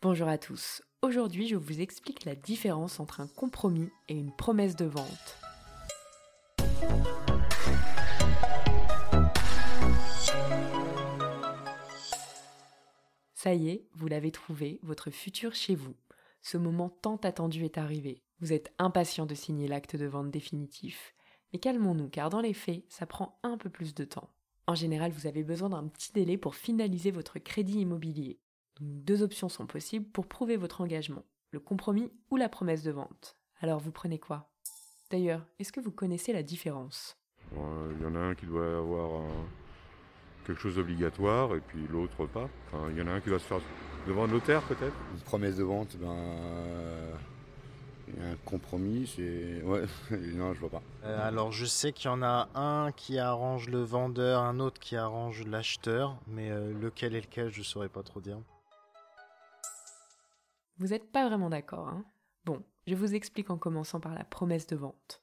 Bonjour à tous. Aujourd'hui, je vous explique la différence entre un compromis et une promesse de vente. Ça y est, vous l'avez trouvé, votre futur chez vous. Ce moment tant attendu est arrivé. Vous êtes impatient de signer l'acte de vente définitif. Mais calmons-nous, car dans les faits, ça prend un peu plus de temps. En général, vous avez besoin d'un petit délai pour finaliser votre crédit immobilier. Deux options sont possibles pour prouver votre engagement, le compromis ou la promesse de vente. Alors vous prenez quoi? D'ailleurs, est-ce que vous connaissez la différence? Il y en a un qui doit avoir quelque chose d'obligatoire et puis l'autre pas. il y en a un qui va se faire devant un notaire peut-être? Une promesse de vente, ben, un compromis, c'est. Ouais, non, je vois pas. Euh, alors, je sais qu'il y en a un qui arrange le vendeur, un autre qui arrange l'acheteur, mais euh, lequel est lequel, je saurais pas trop dire. Vous n'êtes pas vraiment d'accord, hein? Bon, je vous explique en commençant par la promesse de vente.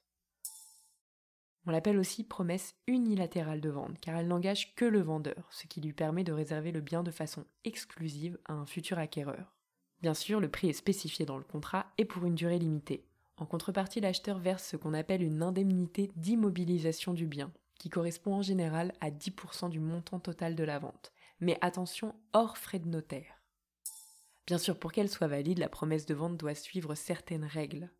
On l'appelle aussi promesse unilatérale de vente, car elle n'engage que le vendeur, ce qui lui permet de réserver le bien de façon exclusive à un futur acquéreur. Bien sûr, le prix est spécifié dans le contrat et pour une durée limitée. En contrepartie, l'acheteur verse ce qu'on appelle une indemnité d'immobilisation du bien, qui correspond en général à 10% du montant total de la vente. Mais attention, hors frais de notaire. Bien sûr, pour qu'elle soit valide, la promesse de vente doit suivre certaines règles.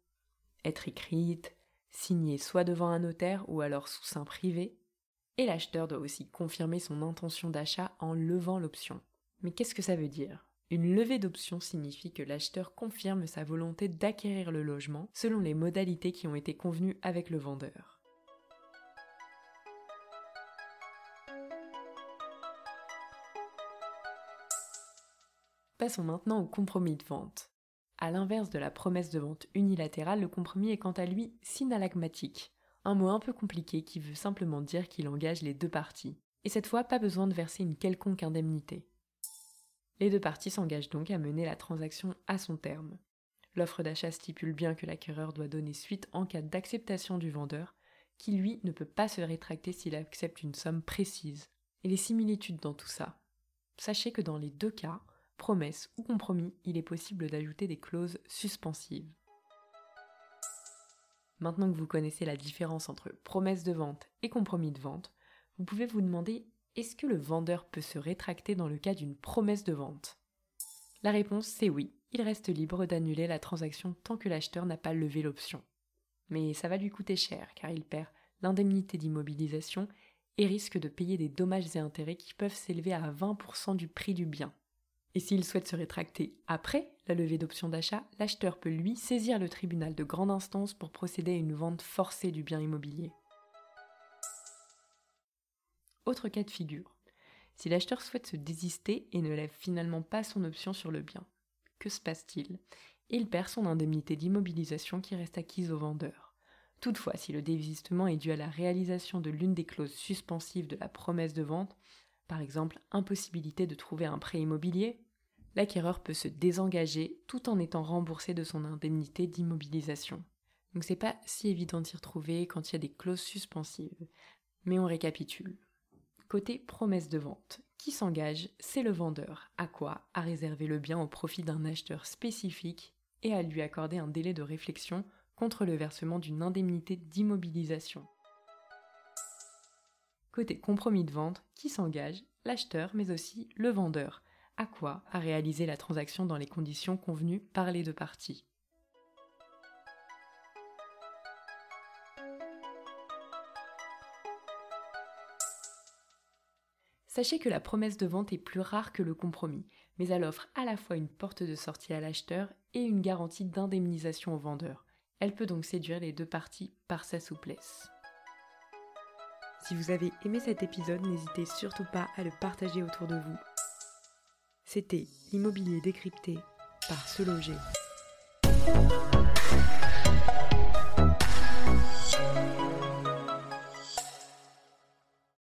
Être écrite, signée soit devant un notaire ou alors sous sein privé, et l'acheteur doit aussi confirmer son intention d'achat en levant l'option. Mais qu'est-ce que ça veut dire? Une levée d'option signifie que l'acheteur confirme sa volonté d'acquérir le logement selon les modalités qui ont été convenues avec le vendeur. Passons maintenant au compromis de vente. A l'inverse de la promesse de vente unilatérale, le compromis est quant à lui synalagmatique, un mot un peu compliqué qui veut simplement dire qu'il engage les deux parties. Et cette fois, pas besoin de verser une quelconque indemnité. Les deux parties s'engagent donc à mener la transaction à son terme. L'offre d'achat stipule bien que l'acquéreur doit donner suite en cas d'acceptation du vendeur, qui lui ne peut pas se rétracter s'il accepte une somme précise. Et les similitudes dans tout ça. Sachez que dans les deux cas, promesse ou compromis, il est possible d'ajouter des clauses suspensives. Maintenant que vous connaissez la différence entre promesse de vente et compromis de vente, vous pouvez vous demander est-ce que le vendeur peut se rétracter dans le cas d'une promesse de vente? La réponse c'est oui, il reste libre d'annuler la transaction tant que l'acheteur n'a pas levé l'option. Mais ça va lui coûter cher car il perd l'indemnité d'immobilisation et risque de payer des dommages et intérêts qui peuvent s'élever à 20% du prix du bien. Et s'il souhaite se rétracter après la levée d'option d'achat, l'acheteur peut lui saisir le tribunal de grande instance pour procéder à une vente forcée du bien immobilier. Autre cas de figure. Si l'acheteur souhaite se désister et ne lève finalement pas son option sur le bien, que se passe-t-il? Il perd son indemnité d'immobilisation qui reste acquise au vendeur. Toutefois, si le désistement est dû à la réalisation de l'une des clauses suspensives de la promesse de vente, par exemple impossibilité de trouver un prêt immobilier, l'acquéreur peut se désengager tout en étant remboursé de son indemnité d'immobilisation. Donc c'est pas si évident d'y retrouver quand il y a des clauses suspensives. Mais on récapitule. Côté promesse de vente, qui s'engage, c'est le vendeur. À quoi? À réserver le bien au profit d'un acheteur spécifique et à lui accorder un délai de réflexion contre le versement d'une indemnité d'immobilisation. Côté compromis de vente, qui s'engage? L'acheteur, mais aussi le vendeur. À quoi À réaliser la transaction dans les conditions convenues par les deux parties. Sachez que la promesse de vente est plus rare que le compromis, mais elle offre à la fois une porte de sortie à l'acheteur et une garantie d'indemnisation au vendeur. Elle peut donc séduire les deux parties par sa souplesse. Si vous avez aimé cet épisode, n'hésitez surtout pas à le partager autour de vous. C'était l'immobilier décrypté par Se Loger.